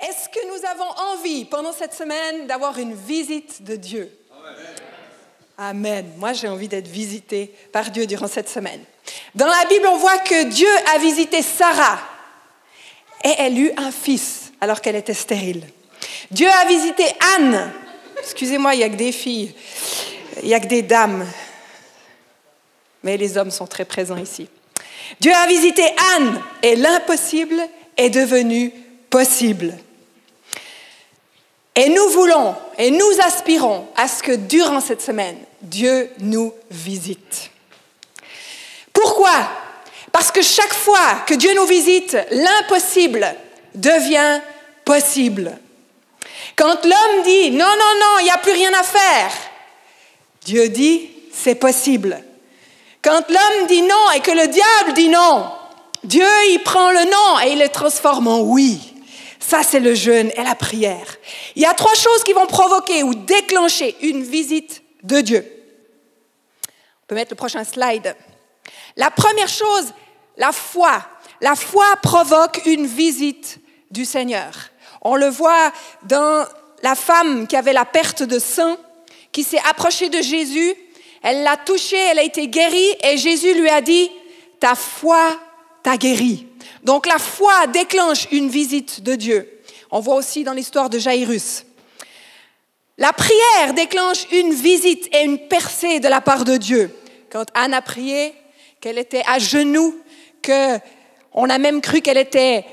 Est-ce que nous avons envie pendant cette semaine d'avoir une visite de Dieu? Amen. Moi, j'ai envie d'être visité par Dieu durant cette semaine. Dans la Bible, on voit que Dieu a visité Sarah et elle eut un fils alors qu'elle était stérile. Dieu a visité Anne. Excusez-moi, il n'y a que des filles, il n'y a que des dames. Mais les hommes sont très présents ici. Dieu a visité Anne et l'impossible est devenu possible. Et nous voulons et nous aspirons à ce que durant cette semaine, Dieu nous visite. Pourquoi? Parce que chaque fois que Dieu nous visite, l'impossible devient possible. Quand l'homme dit non, non, non, il n'y a plus rien à faire, Dieu dit c'est possible. Quand l'homme dit non et que le diable dit non, Dieu il prend le non et il le transforme en oui. Ça, c'est le jeûne et la prière. Il y a trois choses qui vont provoquer ou déclencher une visite de Dieu. On peut mettre le prochain slide. La première chose, la foi. La foi provoque une visite du Seigneur. On le voit dans la femme qui avait la perte de sang, qui s'est approchée de Jésus, elle l'a touché, elle a été guérie, et Jésus lui a dit, ta foi t'a guérie. Donc la foi déclenche une visite de Dieu. On voit aussi dans l'histoire de Jairus. La prière déclenche une visite et une percée de la part de Dieu. Quand Anne a prié, qu'elle était à genoux, que on a même cru qu'elle était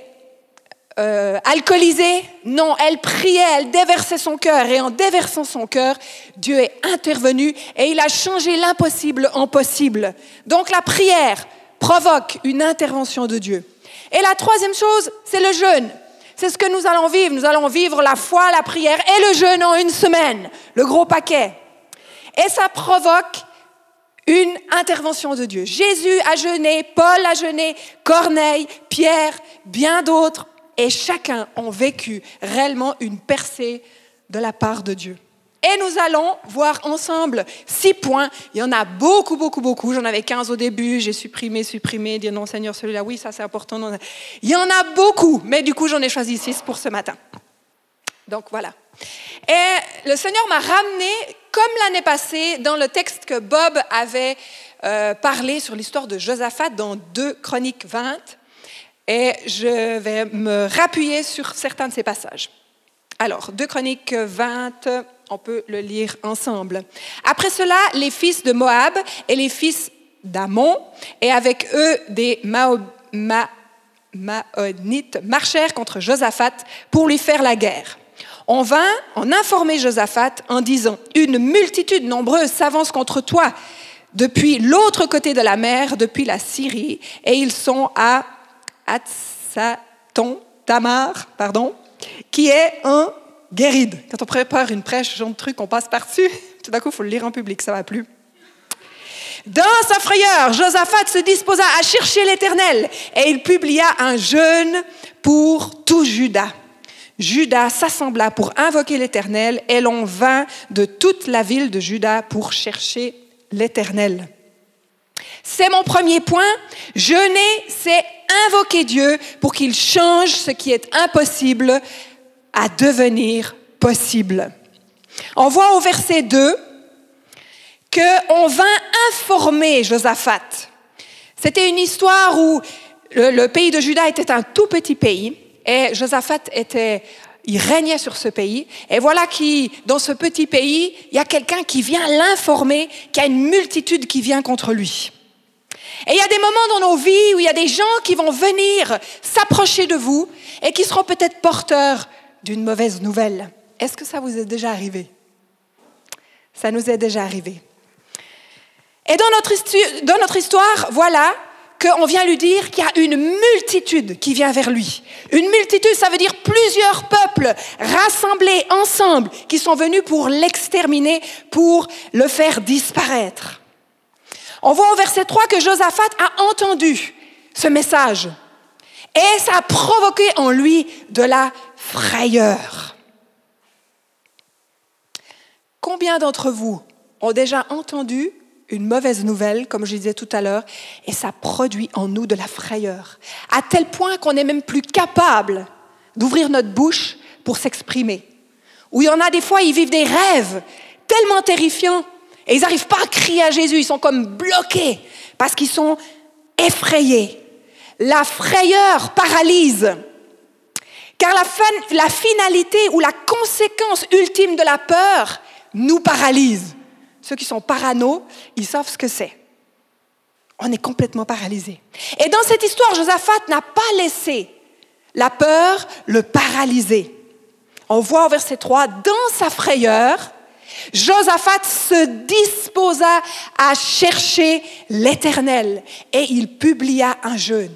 euh, alcoolisée. Non, elle priait, elle déversait son cœur et en déversant son cœur, Dieu est intervenu et il a changé l'impossible en possible. Donc la prière provoque une intervention de Dieu. Et la troisième chose, c'est le jeûne. C'est ce que nous allons vivre. Nous allons vivre la foi, la prière et le jeûne en une semaine, le gros paquet. Et ça provoque une intervention de Dieu. Jésus a jeûné, Paul a jeûné, Corneille, Pierre, bien d'autres, et chacun ont vécu réellement une percée de la part de Dieu. Et nous allons voir ensemble six points. Il y en a beaucoup, beaucoup, beaucoup. J'en avais 15 au début, j'ai supprimé, supprimé, dire non Seigneur, celui-là, oui, ça c'est important. Il y en a beaucoup, mais du coup j'en ai choisi six pour ce matin. Donc voilà. Et le Seigneur m'a ramené, comme l'année passée, dans le texte que Bob avait euh, parlé sur l'histoire de Josaphat dans 2 Chroniques 20. Et je vais me rappuyer sur certains de ces passages. Alors, 2 Chroniques 20, on peut le lire ensemble. Après cela, les fils de Moab et les fils d'Amon, et avec eux des Maonites, marchèrent contre Josaphat pour lui faire la guerre. On vint en informer Josaphat en disant, Une multitude nombreuse s'avance contre toi depuis l'autre côté de la mer, depuis la Syrie, et ils sont à Atsaton, Tamar, pardon, qui est un guéride. Quand on prépare une prêche, ce genre de truc, on passe par-dessus. Tout d'un coup, il faut le lire en public, ça va plus. Dans sa frayeur, Josaphat se disposa à chercher l'Éternel et il publia un jeûne pour tout Judas. Judas s'assembla pour invoquer l'Éternel et l'on vint de toute la ville de Judas pour chercher l'Éternel. C'est mon premier point. Jeûner, c'est invoquer Dieu pour qu'il change ce qui est impossible à devenir possible. On voit au verset 2 qu'on vint informer Josaphat. C'était une histoire où le, pays de Juda était un tout petit pays et Josaphat était, il régnait sur ce pays. Et voilà qui, dans ce petit pays, il y a quelqu'un qui vient l'informer qu'il y a une multitude qui vient contre lui. Et il y a des moments dans nos vies où il y a des gens qui vont venir s'approcher de vous et qui seront peut-être porteurs d'une mauvaise nouvelle. Est-ce que ça vous est déjà arrivé? Ça nous est déjà arrivé. Et dans notre, histoire, voilà qu'on vient lui dire qu'il y a une multitude qui vient vers lui. Une multitude, ça veut dire plusieurs peuples rassemblés ensemble qui sont venus pour l'exterminer, pour le faire disparaître. On voit au verset 3 que Josaphat a entendu ce message et ça a provoqué en lui de la frayeur. Combien d'entre vous ont déjà entendu une mauvaise nouvelle, comme je disais tout à l'heure, et ça produit en nous de la frayeur, à tel point qu'on n'est même plus capable d'ouvrir notre bouche pour s'exprimer. Ou il y en a des fois, ils vivent des rêves tellement terrifiants et ils n'arrivent pas à crier à Jésus, ils sont comme bloqués parce qu'ils sont effrayés. La frayeur paralyse. Car la, finalité ou la conséquence ultime de la peur nous paralyse. Ceux qui sont parano, ils savent ce que c'est. On est complètement paralysé. Et dans cette histoire, Josaphat n'a pas laissé la peur le paralyser. On voit au verset 3, dans sa frayeur, Josaphat se disposa à chercher l'Éternel et il publia un jeûne.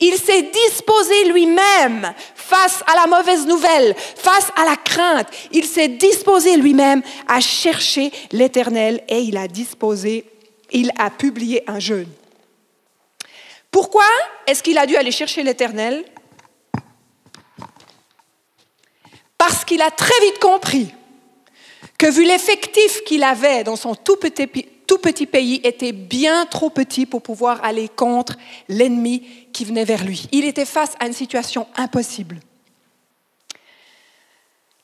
Il s'est disposé lui-même face à la mauvaise nouvelle, face à la crainte. Il s'est disposé lui-même à chercher l'Éternel et il a disposé, il a publié un jeûne. Pourquoi est-ce qu'il a dû aller chercher l'Éternel? Parce qu'il a très vite compris que vu l'effectif qu'il avait dans son tout petit, tout petit pays était bien trop petit pour pouvoir aller contre l'ennemi qui venait vers lui. Il était face à une situation impossible.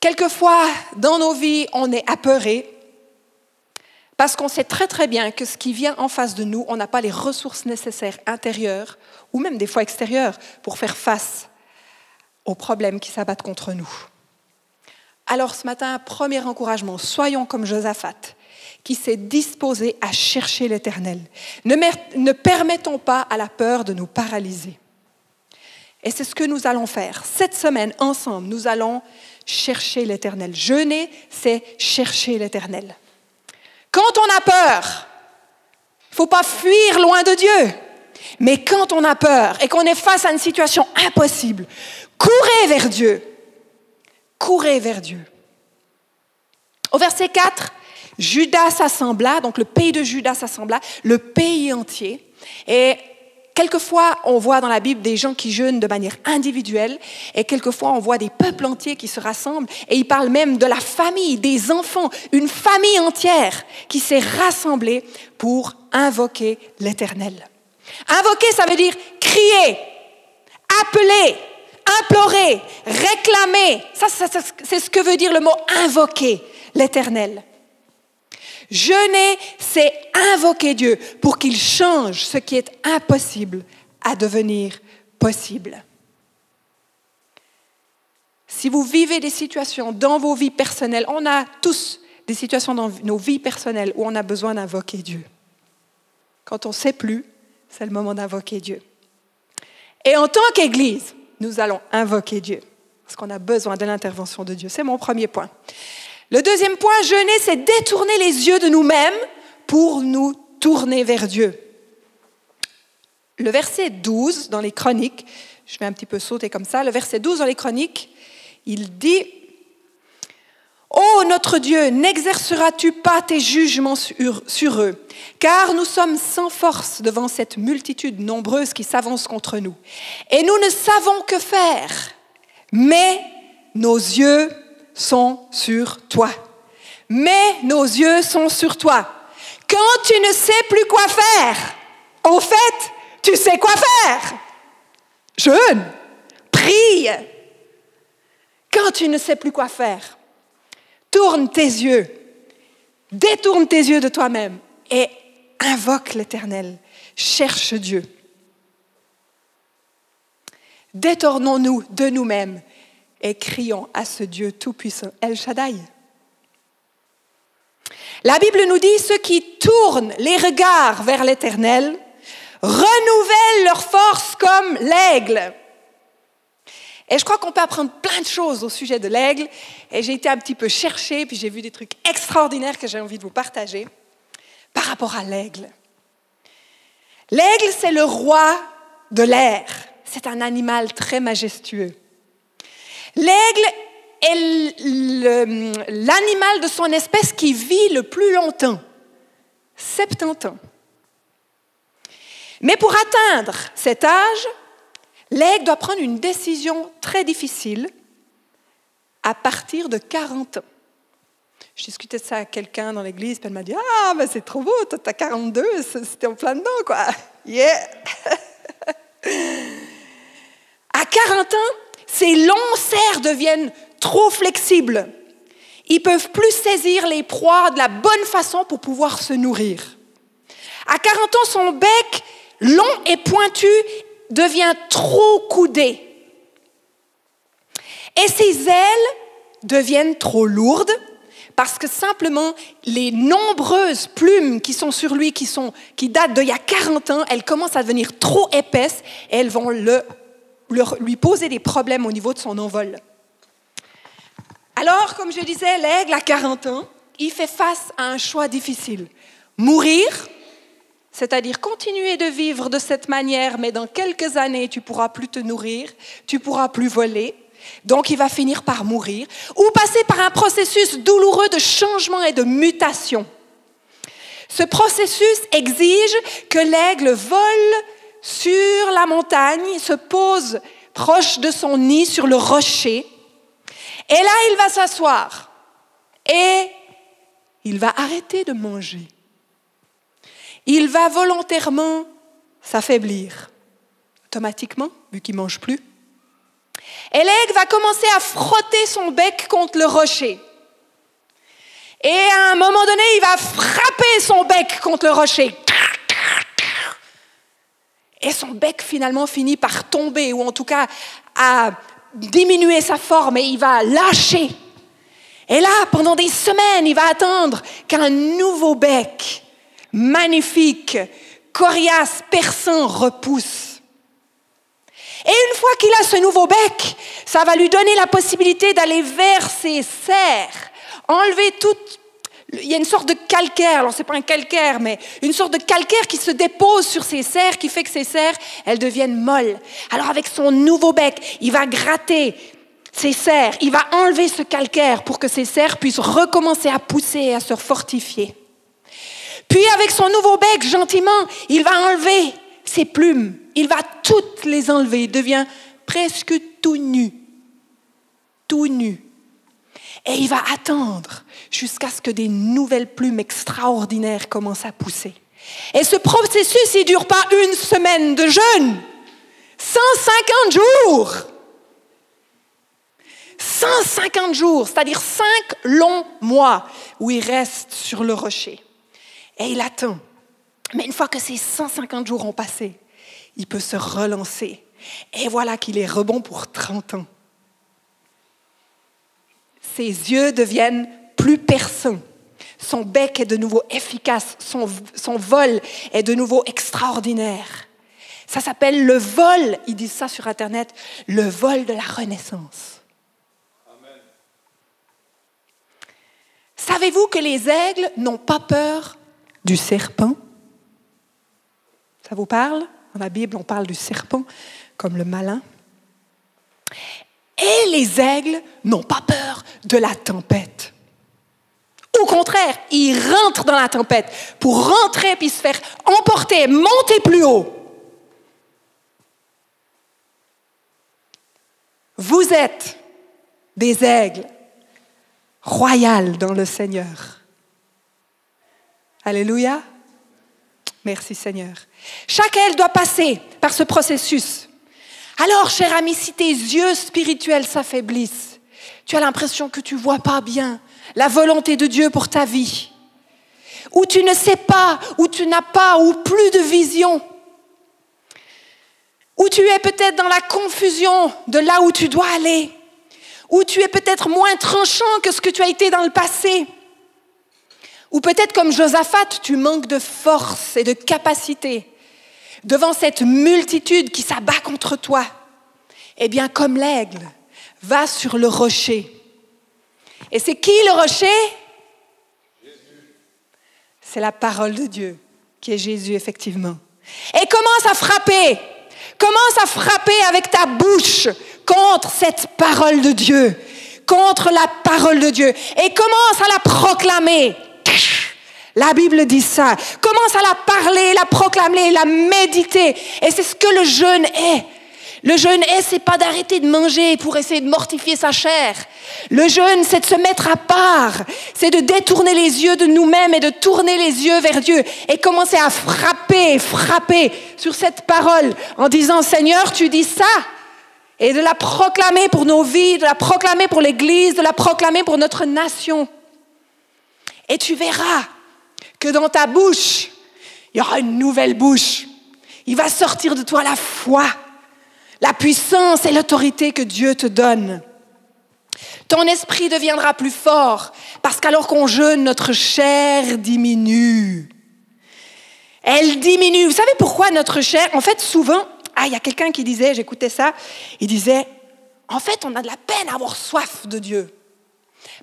Quelquefois, dans nos vies, on est apeuré parce qu'on sait très très bien que ce qui vient en face de nous, on n'a pas les ressources nécessaires intérieures ou même des fois extérieures pour faire face aux problèmes qui s'abattent contre nous. Alors ce matin, premier encouragement, soyons comme Josaphat, qui s'est disposé à chercher l'Éternel. Ne, permettons pas à la peur de nous paralyser. Et c'est ce que nous allons faire. Cette semaine, ensemble, nous allons chercher l'Éternel. Jeûner, c'est chercher l'Éternel. Quand on a peur, il ne faut pas fuir loin de Dieu. Mais quand on a peur et qu'on est face à une situation impossible, courez vers Dieu courez vers Dieu. Au verset 4, Judas s'assembla, donc le pays de Judas s'assembla, le pays entier. Et quelquefois, on voit dans la Bible des gens qui jeûnent de manière individuelle, et quelquefois, on voit des peuples entiers qui se rassemblent, et il parle même de la famille, des enfants, une famille entière qui s'est rassemblée pour invoquer l'Éternel. Invoquer, ça veut dire crier, appeler, implorer, réclamer. Ça, c'est ce que veut dire le mot invoquer l'Éternel. Jeûner, c'est invoquer Dieu pour qu'il change ce qui est impossible à devenir possible. Si vous vivez des situations dans vos vies personnelles, on a tous des situations dans nos vies personnelles où on a besoin d'invoquer Dieu. Quand on ne sait plus, c'est le moment d'invoquer Dieu. Et en tant qu'Église, nous allons invoquer Dieu, parce qu'on a besoin de l'intervention de Dieu. C'est mon premier point. Le deuxième point, jeûner, c'est détourner les yeux de nous-mêmes pour nous tourner vers Dieu. Le verset 12 dans les chroniques, je vais un petit peu sauter comme ça, le verset 12 dans les chroniques, il dit Ô notre Dieu, n'exerceras-tu pas tes jugements sur, eux Car nous sommes sans force devant cette multitude nombreuse qui s'avance contre nous. Et nous ne savons que faire, mais nos yeux sont sur toi. Mais nos yeux sont sur toi. Quand tu ne sais plus quoi faire, en fait, tu sais quoi faire. Jeûne, prie. Quand tu ne sais plus quoi faire, tourne tes yeux, détourne tes yeux de toi-même et invoque l'Éternel, cherche Dieu. Détournons-nous de nous-mêmes et crions à ce Dieu tout-puissant, El Shaddai. La Bible nous dit, ceux qui tournent les regards vers l'Éternel renouvellent leur force comme l'aigle. Et je crois qu'on peut apprendre plein de choses au sujet de l'aigle. Et j'ai été un petit peu chercher, puis j'ai vu des trucs extraordinaires que j'ai envie de vous partager par rapport à l'aigle. L'aigle, c'est le roi de l'air. C'est un animal très majestueux. L'aigle est l'animal de son espèce qui vit le plus longtemps, 70 ans. Mais pour atteindre cet âge, L'aigle doit prendre une décision très difficile à partir de 40 ans. Je discutais de ça à quelqu'un dans l'église, puis elle m'a dit Ah, mais c'est trop beau, toi, t'as 42, c'était en plein dedans, quoi. Yeah! à 40 ans, ces longs cerfs deviennent trop flexibles. Ils peuvent plus saisir les proies de la bonne façon pour pouvoir se nourrir. À 40 ans, son bec long et pointu devient trop coudé. Et ses ailes deviennent trop lourdes parce que simplement les nombreuses plumes qui sont sur lui, qui, sont, qui datent d'il y a 40 ans, elles commencent à devenir trop épaisses et elles vont le, lui poser des problèmes au niveau de son envol. Alors, comme je disais, l'aigle à 40 ans, il fait face à un choix difficile. Mourir, c'est-à-dire continuer de vivre de cette manière, mais dans quelques années, tu pourras plus te nourrir, tu pourras plus voler, donc il va finir par mourir, ou passer par un processus douloureux de changement et de mutation. Ce processus exige que l'aigle vole sur la montagne, se pose proche de son nid sur le rocher, et là il va s'asseoir et il va arrêter de manger il va volontairement s'affaiblir automatiquement, vu qu'il mange plus. Et l'aigle va commencer à frotter son bec contre le rocher. Et à un moment donné, il va frapper son bec contre le rocher. Et son bec finalement finit par tomber, ou en tout cas à diminuer sa forme, et il va lâcher. Et là, pendant des semaines, il va attendre qu'un nouveau bec magnifique, coriace, perçant repousse. Et une fois qu'il a ce nouveau bec, ça va lui donner la possibilité d'aller vers ses serres, enlever toute... Il y a une sorte de calcaire, alors c'est pas un calcaire, mais une sorte de calcaire qui se dépose sur ses serres, qui fait que ses serres, elles deviennent molles. Alors avec son nouveau bec, il va gratter ses serres, il va enlever ce calcaire pour que ses serres puissent recommencer à pousser et à se fortifier. Puis avec son nouveau bec, gentiment, il va enlever ses plumes. Il va toutes les enlever. Il devient presque tout nu. Tout nu. Et il va attendre jusqu'à ce que des nouvelles plumes extraordinaires commencent à pousser. Et ce processus, il ne dure pas une semaine de jeûne. 150 jours. 150 jours, c'est-à-dire 5 longs mois où il reste sur le rocher. Et il attend. Mais une fois que ces 150 jours ont passé, il peut se relancer. Et voilà qu'il est rebond pour 30 ans. Ses yeux deviennent plus perçants. Son bec est de nouveau efficace. Son, vol est de nouveau extraordinaire. Ça s'appelle le vol, ils disent ça sur Internet, le vol de la renaissance. Savez-vous que les aigles n'ont pas peur du serpent? Ça vous parle? Dans la Bible, on parle du serpent comme le malin. Et les aigles n'ont pas peur de la tempête. Au contraire, ils rentrent dans la tempête pour rentrer puis se faire emporter, monter plus haut. Vous êtes des aigles royales dans le Seigneur. Alléluia. Merci Seigneur. Chaque aile doit passer par ce processus. Alors, cher ami, si tes yeux spirituels s'affaiblissent, tu as l'impression que tu vois pas bien la volonté de Dieu pour ta vie, ou tu ne sais pas, ou tu n'as pas, ou plus de vision, ou tu es peut-être dans la confusion de là où tu dois aller, ou tu es peut-être moins tranchant que ce que tu as été dans le passé. Ou peut-être comme Josaphat, tu manques de force et de capacité devant cette multitude qui s'abat contre toi. Eh bien, comme l'aigle, va sur le rocher. Et c'est qui le rocher? C'est la parole de Dieu, qui est Jésus, effectivement. Et commence à frapper. Commence à frapper avec ta bouche contre cette parole de Dieu, contre la parole de Dieu. Et commence à la proclamer. La Bible dit ça. Commence à la parler, la proclamer, la méditer. Et c'est ce que le jeûne est. Le jeûne est, c'est pas d'arrêter de manger pour essayer de mortifier sa chair. Le jeûne, c'est de se mettre à part. C'est de détourner les yeux de nous-mêmes et de tourner les yeux vers Dieu et commencer à frapper, frapper sur cette parole en disant, Seigneur, tu dis ça. et de la proclamer pour nos vies, de la proclamer pour l'Église, de la proclamer pour notre nation. Et tu verras que dans ta bouche, il y aura une nouvelle bouche. Il va sortir de toi la foi, la puissance et l'autorité que Dieu te donne. Ton esprit deviendra plus fort parce qu'alors qu'on jeûne, notre chair diminue. Elle diminue. Vous savez pourquoi notre chair? En fait, souvent, ah, il y a quelqu'un qui disait, j'écoutais ça, il disait, en fait, on a de la peine à avoir soif de Dieu.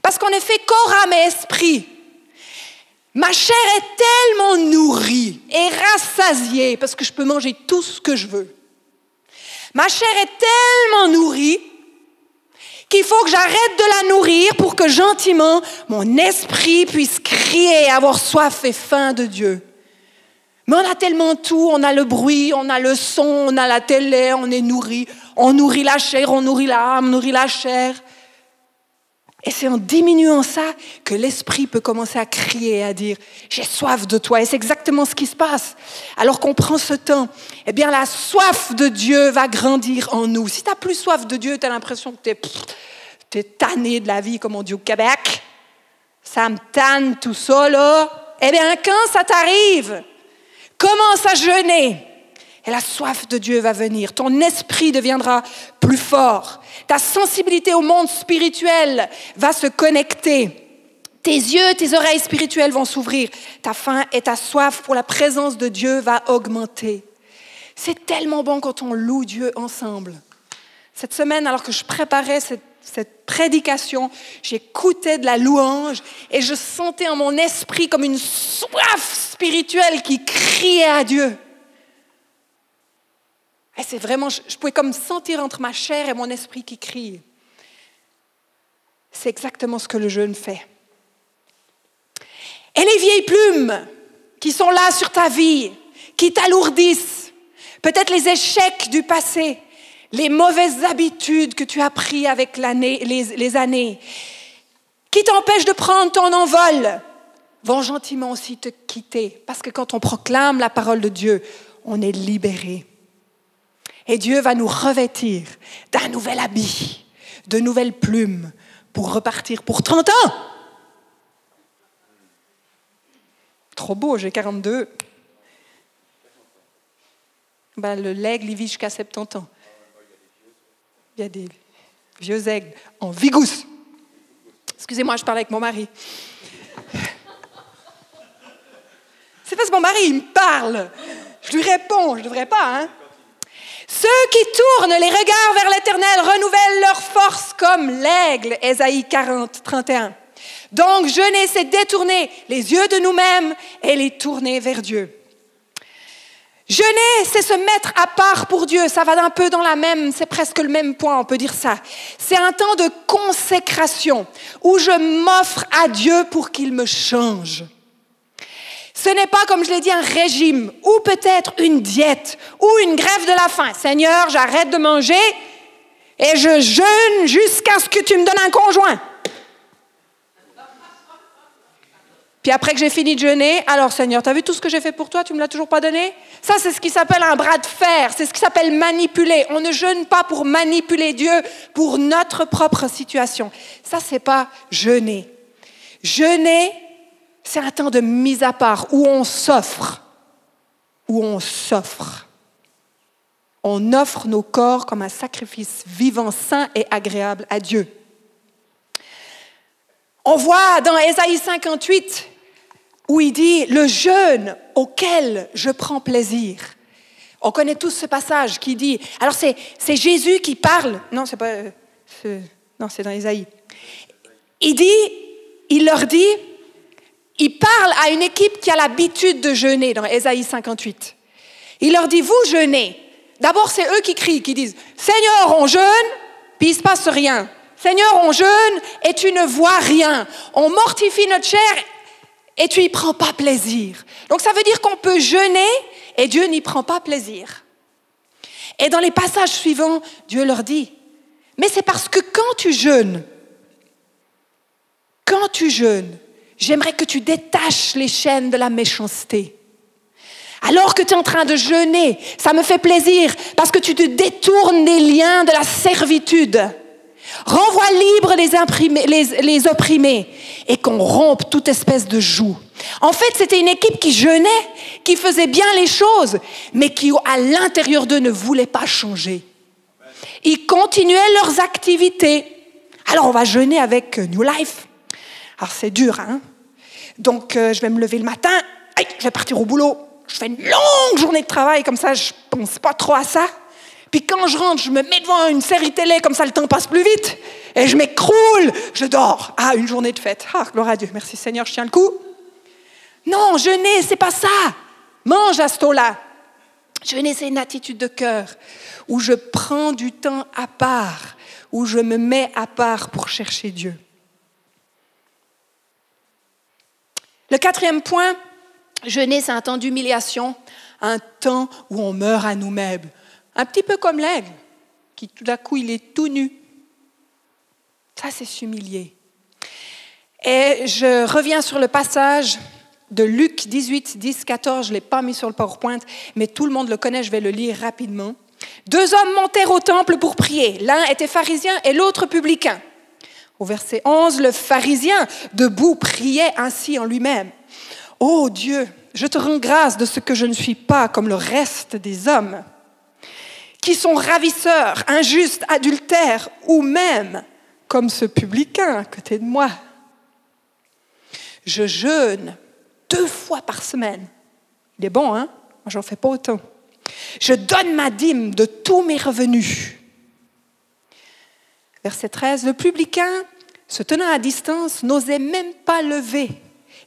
Parce qu'on est fait corps, âme et esprit. Ma chair est tellement nourrie et rassasiée parce que je peux manger tout ce que je veux. Ma chair est tellement nourrie qu'il faut que j'arrête de la nourrir pour que gentiment mon esprit puisse crier avoir soif et faim de Dieu. Mais on a tellement tout, on a le bruit, on a le son, on a la télé, on est nourri, on nourrit la chair, on nourrit l'âme, on nourrit la chair. Et c'est en diminuant ça que l'esprit peut commencer à crier, à dire, j'ai soif de toi. Et c'est exactement ce qui se passe. Alors qu'on prend ce temps, eh bien la soif de Dieu va grandir en nous. Si tu n'as plus soif de Dieu, tu as l'impression que tu es, tanné de la vie, comme on dit au Québec. Ça me tanne tout ça, là. Eh bien, quand ça t'arrive, commence à jeûner et la soif de Dieu va venir. Ton esprit deviendra plus fort. Ta sensibilité au monde spirituel va se connecter. Tes yeux, tes oreilles spirituelles vont s'ouvrir. Ta faim et ta soif pour la présence de Dieu va augmenter. C'est tellement bon quand on loue Dieu ensemble. Cette semaine, alors que je préparais cette, cette prédication, j'écoutais de la louange et je sentais en mon esprit comme une soif spirituelle qui criait à Dieu. Et c'est vraiment, je, pouvais comme sentir entre ma chair et mon esprit qui crie. C'est exactement ce que le jeûne fait. Et les vieilles plumes qui sont là sur ta vie, qui t'alourdissent, peut-être les échecs du passé, les mauvaises habitudes que tu as prises avec les années, qui t'empêchent de prendre ton envol, vont gentiment aussi te quitter. Parce que quand on proclame la parole de Dieu, on est libéré. Et Dieu va nous revêtir d'un nouvel habit, de nouvelles plumes pour repartir pour 30 ans. Trop beau, j'ai 42. Ben, le l'aigle, il vit jusqu'à 70 ans. Il y a des vieux aigles en vigousse. Excusez-moi, je parle avec mon mari. C'est parce que mon mari, il me parle. Je lui réponds, je ne devrais pas, hein. Ceux qui tournent les regards vers l'Éternel renouvellent leur force comme l'aigle. Ésaïe 40, 31. Donc jeûner, c'est détourner les yeux de nous-mêmes et les tourner vers Dieu. Jeûner, c'est se mettre à part pour Dieu. Ça va un peu dans la même, c'est presque le même point, on peut dire ça. C'est un temps de consécration où je m'offre à Dieu pour qu'il me change. Ce n'est pas, comme je l'ai dit, un régime ou peut-être une diète ou une grève de la faim. Seigneur, j'arrête de manger et je jeûne jusqu'à ce que tu me donnes un conjoint. Puis après que j'ai fini de jeûner, alors Seigneur, tu as vu tout ce que j'ai fait pour toi, tu ne me l'as toujours pas donné? Ça, c'est ce qui s'appelle un bras de fer, c'est ce qui s'appelle manipuler. On ne jeûne pas pour manipuler Dieu, pour notre propre situation. Ça, c'est pas jeûner. Jeûner, c'est un temps de mise à part où on s'offre, où on s'offre. On offre nos corps comme un sacrifice vivant, saint et agréable à Dieu. On voit dans Ésaïe 58 où il dit le jeûne auquel je prends plaisir. On connaît tous ce passage qui dit. Alors c'est, Jésus qui parle. Non, c'est pas. non, c'est dans Ésaïe. Il dit, il leur dit il parle à une équipe qui a l'habitude de jeûner dans Ésaïe 58. Il leur dit, vous jeûnez. D'abord, c'est eux qui crient, qui disent, Seigneur, on jeûne, puis il se passe rien. Seigneur, on jeûne et tu ne vois rien. On mortifie notre chair et tu n'y prends pas plaisir. Donc ça veut dire qu'on peut jeûner et Dieu n'y prend pas plaisir. Et dans les passages suivants, Dieu leur dit, mais c'est parce que quand tu jeûnes, quand tu jeûnes, J'aimerais que tu détaches les chaînes de la méchanceté. Alors que tu es en train de jeûner, ça me fait plaisir parce que tu te détournes des liens de la servitude. Renvoie libre les, opprimés et qu'on rompe toute espèce de joug. En fait, c'était une équipe qui jeûnait, qui faisait bien les choses, mais qui, à l'intérieur d'eux, ne voulait pas changer. Ils continuaient leurs activités. Alors, on va jeûner avec New Life. Alors, c'est dur, hein? Donc, euh, je vais me lever le matin, je vais partir au boulot. Je fais une longue journée de travail, comme ça, je pense pas trop à ça. Puis quand je rentre, je me mets devant une série télé, comme ça le temps passe plus vite. Et je m'écroule, je dors. Ah, une journée de fête. Ah, gloire à Dieu. Merci Seigneur, je tiens le coup. Non, jeûner, c'est pas ça. Mange à ce taux-là. Jeûner, c'est une attitude de cœur où je prends du temps à part, où je me mets à part pour chercher Dieu. Le quatrième point, jeûner, c'est un temps d'humiliation, un temps où on meurt à nous-mêmes. Un petit peu comme l'aigle, qui tout d'un coup, il est tout nu. Ça, c'est s'humilier. Et je reviens sur le passage de Luc 18, 10, 14. Je ne l'ai pas mis sur le PowerPoint, mais tout le monde le connaît, je vais le lire rapidement. Deux hommes montèrent au temple pour prier. L'un était pharisien et l'autre publicain. Au verset 11, le pharisien, debout, priait ainsi en lui-même. Ô Dieu, je te rends grâce de ce que je ne suis pas comme le reste des hommes qui sont ravisseurs, injustes, adultères, ou même comme ce publicain à côté de moi. Je jeûne deux fois par semaine. Il est bon, hein? Moi, j'en fais pas autant. Je donne ma dîme de tous mes revenus. Verset 13, le publicain, se tenant à distance, n'osait même pas lever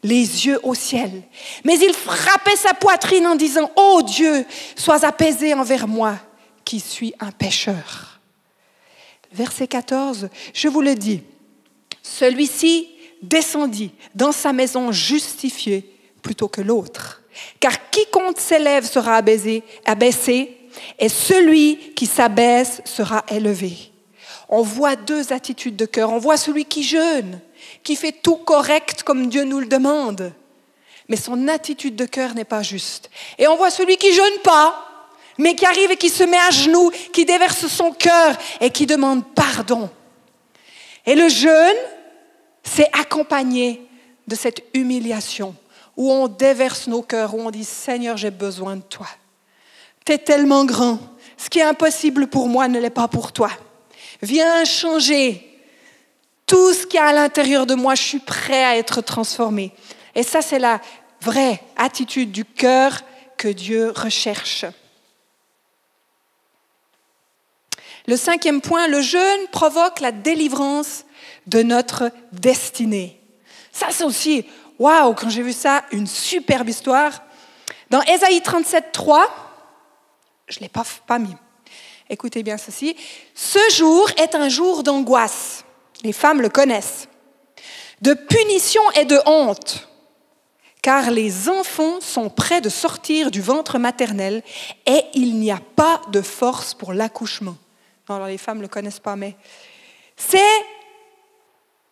les yeux au ciel, mais il frappait sa poitrine en disant, Ô Dieu, sois apaisé envers moi, qui suis un pécheur. Verset 14, je vous le dis, celui-ci descendit dans sa maison justifié plutôt que l'autre. Car quiconque s'élève sera abaissé et celui qui s'abaisse sera élevé. On voit deux attitudes de cœur. On voit celui qui jeûne, qui fait tout correct comme Dieu nous le demande. Mais son attitude de cœur n'est pas juste. Et on voit celui qui jeûne pas, mais qui arrive et qui se met à genoux, qui déverse son cœur et qui demande pardon. Et le jeûne, c'est accompagné de cette humiliation où on déverse nos cœurs, où on dit Seigneur, j'ai besoin de toi. Tu es tellement grand. Ce qui est impossible pour moi ne l'est pas pour toi. Viens changer tout ce qui est à l'intérieur de moi. Je suis prêt à être transformé. Et ça, c'est la vraie attitude du cœur que Dieu recherche. Le cinquième point, le jeûne provoque la délivrance de notre destinée. Ça, c'est aussi, waouh, quand j'ai vu ça, une superbe histoire. Dans Ésaïe 37, 3, je ne l'ai pas, pas mis. Écoutez bien ceci. Ce jour est un jour d'angoisse. Les femmes le connaissent. De punition et de honte. Car les enfants sont prêts de sortir du ventre maternel et il n'y a pas de force pour l'accouchement. Alors les femmes ne le connaissent pas, mais c'est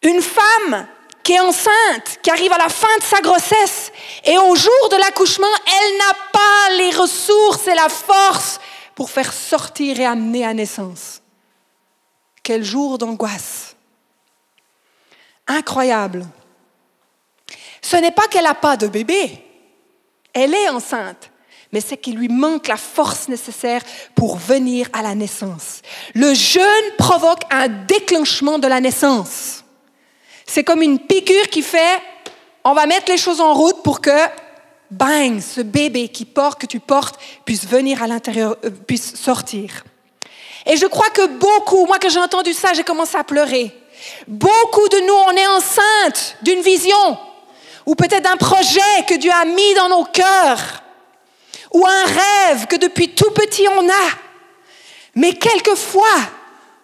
une femme qui est enceinte, qui arrive à la fin de sa grossesse, et au jour de l'accouchement, elle n'a pas les ressources et la force pour faire sortir et amener à naissance. Quel jour d'angoisse. Incroyable. Ce n'est pas qu'elle n'a pas de bébé, elle est enceinte, mais c'est qu'il lui manque la force nécessaire pour venir à la naissance. Le jeûne provoque un déclenchement de la naissance. C'est comme une piqûre qui fait, on va mettre les choses en route pour que, bang, ce bébé qui porte, que tu portes, puisse venir à l'intérieur, euh, puisse sortir. Et je crois que beaucoup, moi quand j'ai entendu ça, j'ai commencé à pleurer. Beaucoup de nous, on est enceinte d'une vision ou peut-être d'un projet que Dieu a mis dans nos cœurs ou un rêve que depuis tout petit on a. Mais quelquefois,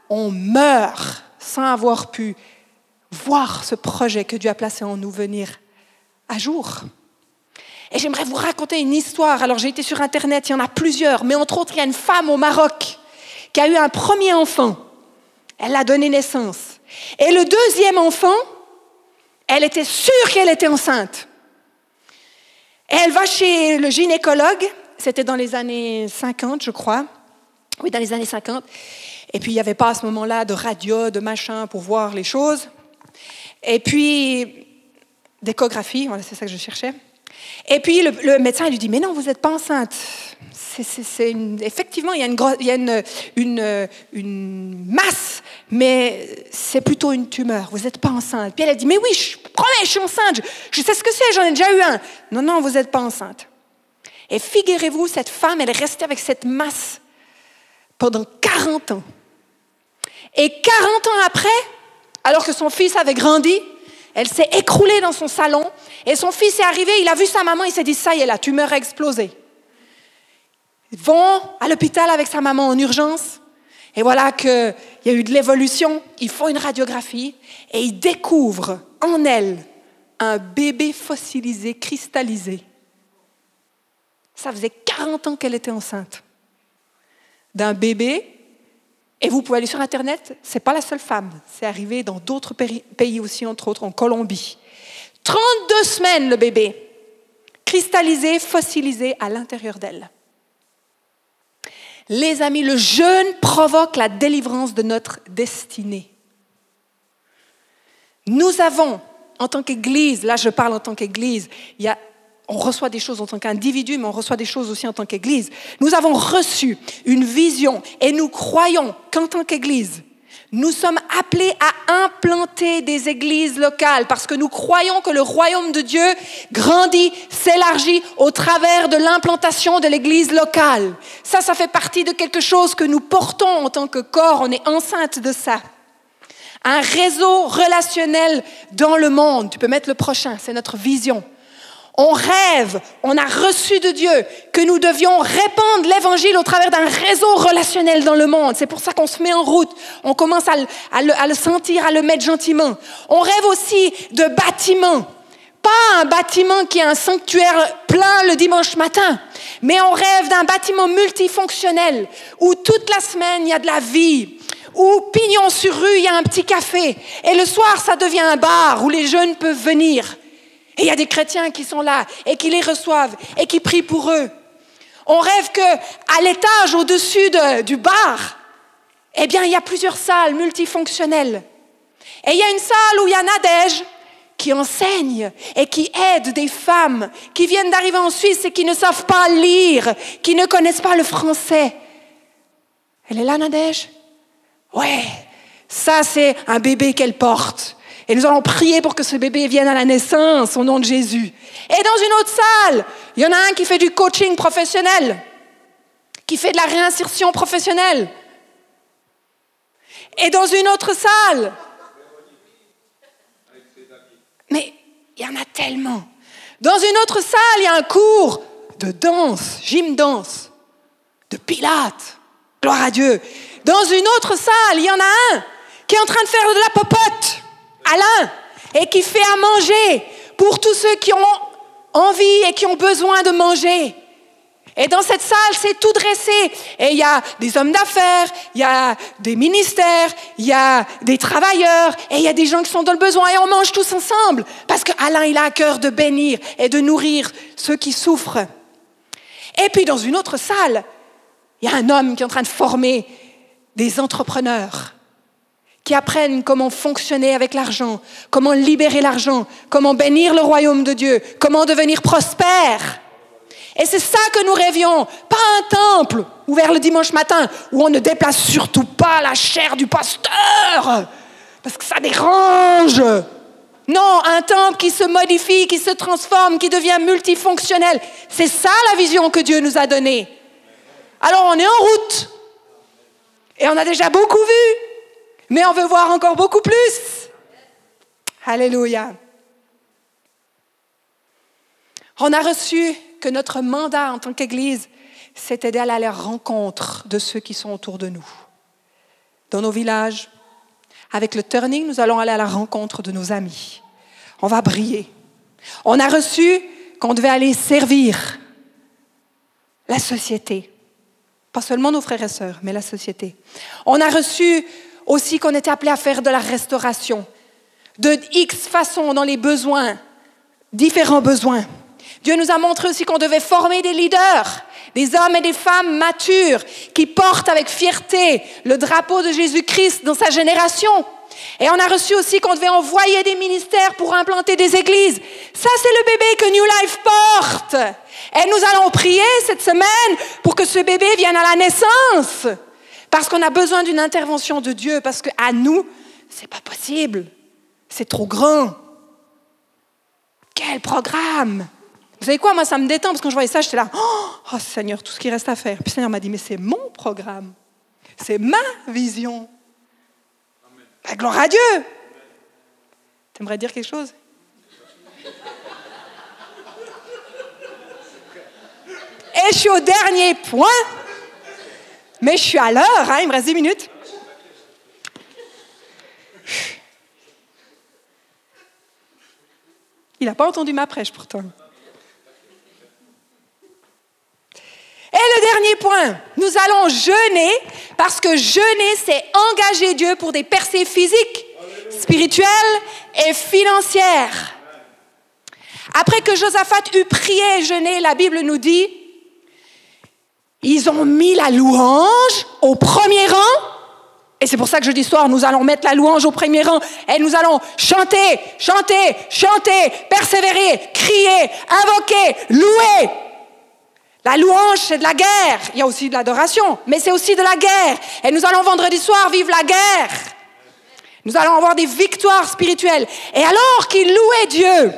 on meurt sans avoir pu voir ce projet que Dieu a placé en nous venir à jour. Et j'aimerais vous raconter une histoire. Alors j'ai été sur Internet, il y en a plusieurs, mais entre autres, il y a une femme au Maroc qui a eu un premier enfant. Elle a donné naissance. Et le deuxième enfant, elle était sûre qu'elle était enceinte. Et elle va chez le gynécologue, c'était dans les années 50, je crois. Oui, dans les années 50. Et puis, il n'y avait pas à ce moment-là de radio, de machin pour voir les choses. Et puis, d'échographie, c'est ça que je cherchais. Et puis, le, médecin lui dit, mais non, vous n'êtes pas enceinte. Effectivement, il y a, une, il y a une, une, masse, mais c'est plutôt une tumeur. Vous n'êtes pas enceinte. Puis elle a dit, mais oui, je promets, je suis enceinte. Je, je sais ce que c'est, j'en ai déjà eu un. Non, non, vous n'êtes pas enceinte. Et figurez-vous, cette femme, elle est restée avec cette masse pendant 40 ans. Et 40 ans après, alors que son fils avait grandi, elle s'est écroulée dans son salon et son fils est arrivé, il a vu sa maman, il s'est dit, ça y est, la tumeur a explosé. Ils vont à l'hôpital avec sa maman en urgence et voilà qu'il y a eu de l'évolution, ils font une radiographie et ils découvrent en elle un bébé fossilisé, cristallisé. Ça faisait 40 ans qu'elle était enceinte d'un bébé. Et vous pouvez aller sur Internet, ce n'est pas la seule femme. C'est arrivé dans d'autres pays aussi, entre autres en Colombie. 32 semaines le bébé, cristallisé, fossilisé à l'intérieur d'elle. Les amis, le jeûne provoque la délivrance de notre destinée. Nous avons, en tant qu'Église, là je parle en tant qu'Église, il y a on reçoit des choses en tant qu'individu, mais on reçoit des choses aussi en tant qu'Église. Nous avons reçu une vision et nous croyons qu'en tant qu'Église, nous sommes appelés à implanter des églises locales parce que nous croyons que le royaume de Dieu grandit, s'élargit au travers de l'implantation de l'église locale. Ça, ça fait partie de quelque chose que nous portons en tant que corps. On est enceinte de ça. Un réseau relationnel dans le monde. Tu peux mettre le prochain, c'est notre vision. On rêve, on a reçu de Dieu que nous devions répandre l'évangile au travers d'un réseau relationnel dans le monde. C'est pour ça qu'on se met en route. On commence à le, sentir, à le mettre gentiment. On rêve aussi de bâtiments. Pas un bâtiment qui est un sanctuaire plein le dimanche matin, mais on rêve d'un bâtiment multifonctionnel où toute la semaine il y a de la vie, où pignon sur rue il y a un petit café et le soir ça devient un bar où les jeunes peuvent venir et il y a des chrétiens qui sont là et qui les reçoivent et qui prient pour eux. On rêve que à l'étage au-dessus du bar, eh bien, il y a plusieurs salles multifonctionnelles. Et il y a une salle où il y a Nadège qui enseigne et qui aide des femmes qui viennent d'arriver en Suisse et qui ne savent pas lire, qui ne connaissent pas le français. Elle est là, Nadège? Ouais, ça c'est un bébé qu'elle porte. Et nous allons prier pour que ce bébé vienne à la naissance au nom de Jésus. Et dans une autre salle, il y en a un qui fait du coaching professionnel, qui fait de la réinsertion professionnelle. Et dans une autre salle, mais il y en a tellement. Dans une autre salle, il y a un cours de danse, gym danse, de pilates. Gloire à Dieu. Dans une autre salle, il y en a un qui est en train de faire de la popote. Alain, et qui fait à manger pour tous ceux qui ont envie et qui ont besoin de manger. Et dans cette salle, c'est tout dressé. Et il y a des hommes d'affaires, il y a des ministères, il y a des travailleurs, et il y a des gens qui sont dans le besoin. Et on mange tous ensemble. Parce qu'Alain, il a à cœur de bénir et de nourrir ceux qui souffrent. Et puis dans une autre salle, il y a un homme qui est en train de former des entrepreneurs qui apprennent comment fonctionner avec l'argent, comment libérer l'argent, comment bénir le royaume de Dieu, comment devenir prospère. Et c'est ça que nous rêvions, pas un temple ouvert le dimanche matin où on ne déplace surtout pas la chair du pasteur, parce que ça dérange. Non, un temple qui se modifie, qui se transforme, qui devient multifonctionnel. C'est ça la vision que Dieu nous a donnée. Alors on est en route. Et on a déjà beaucoup vu. Mais on veut voir encore beaucoup plus. Alléluia. On a reçu que notre mandat en tant qu'Église, c'était d'aller à la rencontre de ceux qui sont autour de nous. Dans nos villages, avec le turning, nous allons aller à la rencontre de nos amis. On va briller. On a reçu qu'on devait aller servir la société. Pas seulement nos frères et sœurs, mais la société. On a reçu aussi qu'on était appelé à faire de la restauration, de X façons dans les besoins, différents besoins. Dieu nous a montré aussi qu'on devait former des leaders, des hommes et des femmes matures qui portent avec fierté le drapeau de Jésus-Christ dans sa génération. Et on a reçu aussi qu'on devait envoyer des ministères pour implanter des églises. Ça, c'est le bébé que New Life porte. Et nous allons prier cette semaine pour que ce bébé vienne à la naissance. Parce qu'on a besoin d'une intervention de Dieu, parce qu'à nous, c'est pas possible. C'est trop grand. Quel programme Vous savez quoi, moi, ça me détend, parce que quand je voyais ça, j'étais là, oh Seigneur, tout ce qui reste à faire. Puis le Seigneur m'a dit, mais c'est mon programme. C'est ma vision. La gloire à Dieu. Tu aimerais dire quelque chose? Et je suis au dernier point. Mais je suis à l'heure, hein, il me reste 10 minutes. Il n'a pas entendu ma prêche pourtant. Et le dernier point, nous allons jeûner parce que jeûner, c'est engager Dieu pour des percées physiques, spirituelles et financières. Après que Josaphat eut prié et jeûné, la Bible nous dit, ils ont mis la louange au premier rang. Et c'est pour ça que je dis soir, nous allons mettre la louange au premier rang et nous allons chanter, chanter, chanter, persévérer, crier, invoquer, louer. La louange, c'est de la guerre. Il y a aussi de l'adoration, mais c'est aussi de la guerre. Et nous allons vendredi soir vivre la guerre. Nous allons avoir des victoires spirituelles. Et alors qu'ils louaient Dieu,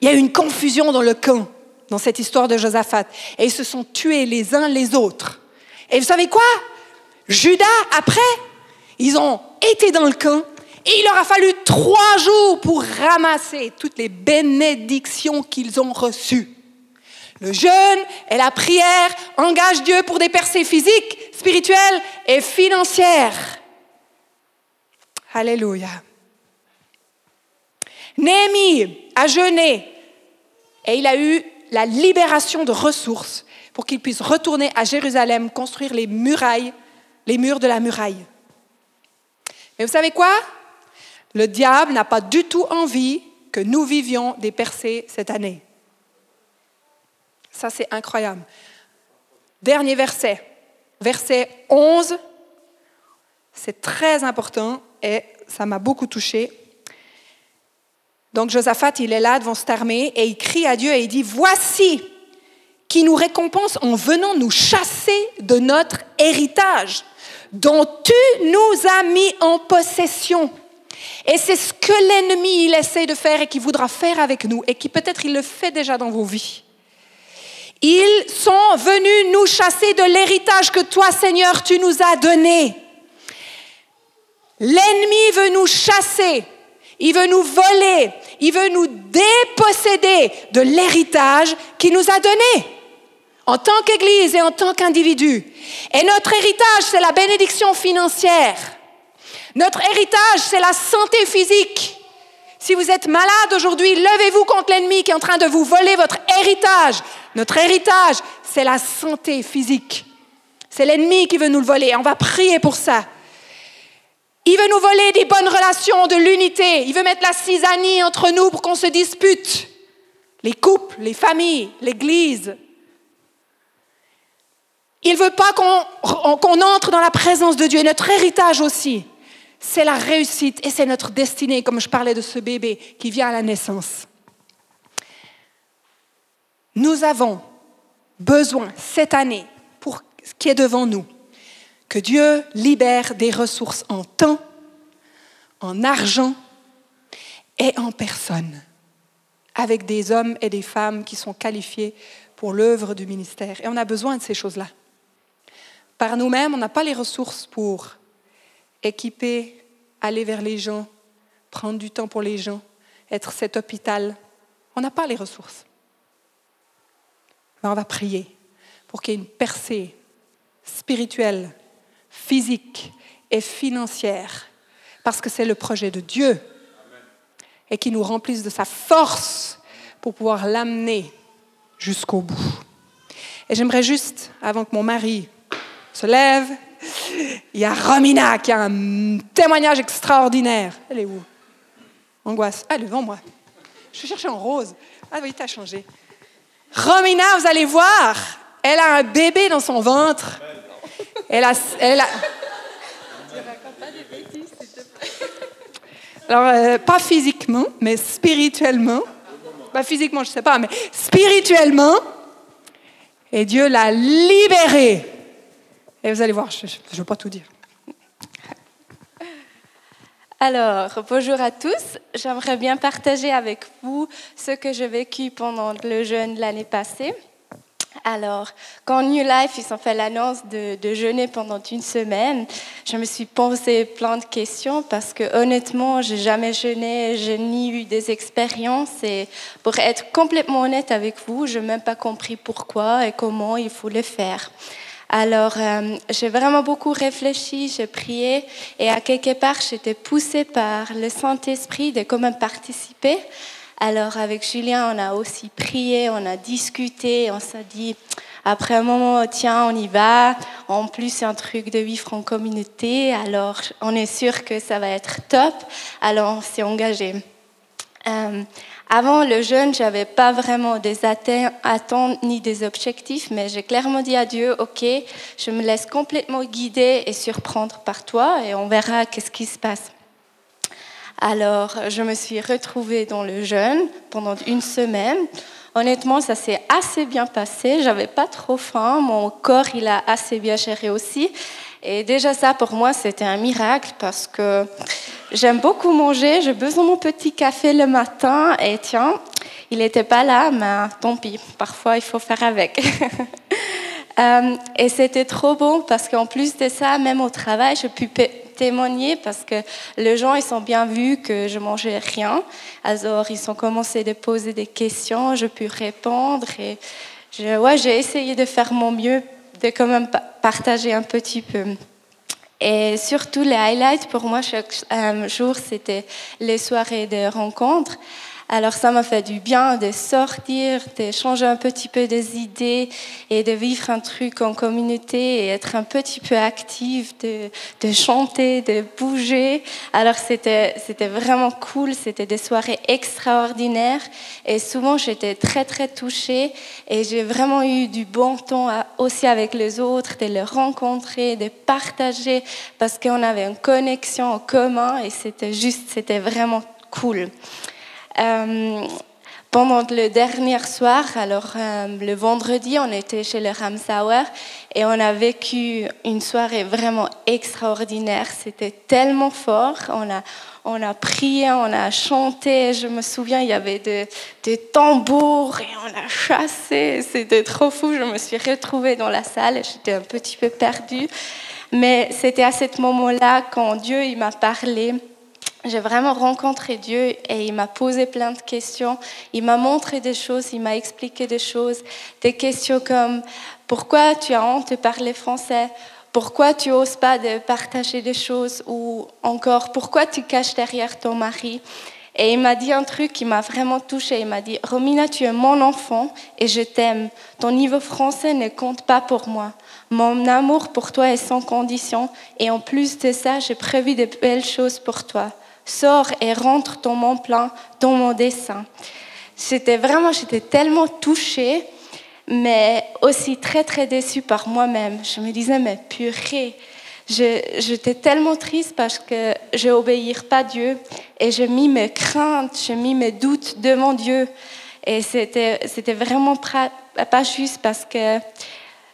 il y a une confusion dans le camp dans cette histoire de Josaphat. Et ils se sont tués les uns les autres. Et vous savez quoi? Judas, après, ils ont été dans le camp et il leur a fallu trois jours pour ramasser toutes les bénédictions qu'ils ont reçues. Le jeûne et la prière engagent Dieu pour des percées physiques, spirituelles et financières. Alléluia. Néhémie a jeûné et il a eu la libération de ressources pour qu'ils puissent retourner à Jérusalem, construire les murailles, les murs de la muraille. Mais vous savez quoi? Le diable n'a pas du tout envie que nous vivions des percées cette année. Ça, c'est incroyable. Dernier verset, verset 11, c'est très important et ça m'a beaucoup touché. Donc Josaphat, il est là devant cette armée et il crie à Dieu et il dit, voici qui nous récompense en venant nous chasser de notre héritage dont tu nous as mis en possession. Et c'est ce que l'ennemi, il essaie de faire et qui voudra faire avec nous et qui peut-être il le fait déjà dans vos vies. Ils sont venus nous chasser de l'héritage que toi, Seigneur, tu nous as donné. L'ennemi veut nous chasser il veut nous voler, il veut nous déposséder de l'héritage qu'il nous a donné en tant qu'Église et en tant qu'individu. Et notre héritage, c'est la bénédiction financière. Notre héritage, c'est la santé physique. Si vous êtes malade aujourd'hui, levez-vous contre l'ennemi qui est en train de vous voler votre héritage. Notre héritage, c'est la santé physique. C'est l'ennemi qui veut nous le voler. On va prier pour ça. Il veut nous voler des bonnes relations, de l'unité. Il veut mettre la cisanie entre nous pour qu'on se dispute. Les couples, les familles, l'Église. Il ne veut pas qu'on entre dans la présence de Dieu. Et notre héritage aussi, c'est la réussite et c'est notre destinée, comme je parlais de ce bébé qui vient à la naissance. Nous avons besoin cette année, pour ce qui est devant nous, que Dieu libère des ressources en temps, en argent et en personne, avec des hommes et des femmes qui sont qualifiés pour l'œuvre du ministère. Et on a besoin de ces choses-là. Par nous-mêmes, on n'a pas les ressources pour équiper, aller vers les gens, prendre du temps pour les gens, être cet hôpital. On n'a pas les ressources. Mais on va prier pour qu'il y ait une percée spirituelle physique et financière, parce que c'est le projet de Dieu, et qui nous remplisse de sa force pour pouvoir l'amener jusqu'au bout. Et j'aimerais juste, avant que mon mari se lève, il y a Romina qui a un témoignage extraordinaire. Elle est où? Angoisse. Est devant moi. Je cherchais en rose. Ah oui, t'as changé. Romina, vous allez voir, elle a un bébé dans son ventre. Elle a, elle a... Alors, euh, pas physiquement, mais spirituellement. Pas physiquement, je ne sais pas, mais spirituellement. Et Dieu l'a libérée. Et vous allez voir, je ne veux pas tout dire. Alors, bonjour à tous. J'aimerais bien partager avec vous ce que j'ai vécu pendant le jeûne l'année passée. Alors, quand New Life, ils ont fait l'annonce de, jeûner pendant une semaine, je me suis posé plein de questions parce que honnêtement, j'ai jamais jeûné, j'ai ni eu des expériences et pour être complètement honnête avec vous, je n'ai même pas compris pourquoi et comment il faut le faire. Alors, euh, j'ai vraiment beaucoup réfléchi, j'ai prié et à quelque part, j'étais poussée par le Saint-Esprit de quand même participer. Alors, avec Julien, on a aussi prié, on a discuté, on s'est dit, après un moment, tiens, on y va. En plus, c'est un truc de vivre en communauté, alors on est sûr que ça va être top. Alors, on s'est engagé. Euh, avant le jeûne, j'avais pas vraiment des attentes ni des objectifs, mais j'ai clairement dit à Dieu, ok, je me laisse complètement guider et surprendre par toi, et on verra qu'est-ce qui se passe. Alors, je me suis retrouvée dans le jeûne pendant une semaine. Honnêtement, ça s'est assez bien passé. J'avais pas trop faim. Mon corps, il a assez bien géré aussi. Et déjà ça, pour moi, c'était un miracle parce que j'aime beaucoup manger. J'ai besoin de mon petit café le matin. Et tiens, il n'était pas là, mais tant pis. Parfois, il faut faire avec. Euh, et c'était trop bon parce qu'en plus de ça, même au travail, je pu témoigner parce que les gens, ils ont bien vu que je mangeais rien. Alors, ils ont commencé de poser des questions, je pu répondre et ouais, j'ai essayé de faire mon mieux de quand même partager un petit peu. Et surtout, les highlights pour moi chaque euh, jour, c'était les soirées de rencontres. Alors ça m'a fait du bien de sortir, de changer un petit peu des idées et de vivre un truc en communauté et être un petit peu active, de, chanter, de bouger. Alors c'était vraiment cool, c'était des soirées extraordinaires et souvent j'étais très très touchée et j'ai vraiment eu du bon temps aussi avec les autres, de les rencontrer, de partager parce qu'on avait une connexion en commun et c'était juste, c'était vraiment cool. Euh, pendant le dernier soir, alors euh, le vendredi, on était chez le Ramsauer et on a vécu une soirée vraiment extraordinaire. C'était tellement fort. On a, on a prié, on a chanté. Je me souviens, il y avait des, des tambours et on a chassé. C'était trop fou. Je me suis retrouvée dans la salle j'étais un petit peu perdue. Mais c'était à ce moment-là quand Dieu m'a parlé j'ai vraiment rencontré Dieu et il m'a posé plein de questions. Il m'a montré des choses, il m'a expliqué des choses. Des questions comme pourquoi tu as honte de parler français? Pourquoi tu n'oses pas de partager des choses? Ou encore pourquoi tu caches derrière ton mari? Et il m'a dit un truc qui m'a vraiment touchée. Il m'a dit, Romina, tu es mon enfant et je t'aime. Ton niveau français ne compte pas pour moi. Mon amour pour toi est sans condition et en plus de ça, j'ai prévu de belles choses pour toi sors et rentre dans mon plan, dans mon dessin. C'était vraiment, j'étais tellement touchée, mais aussi très très déçue par moi-même. Je me disais, mais purée, j'étais tellement triste parce que je n'obéir pas Dieu et j'ai mis mes craintes, j'ai mis mes doutes devant Dieu. Et c'était, c'était vraiment pas juste parce que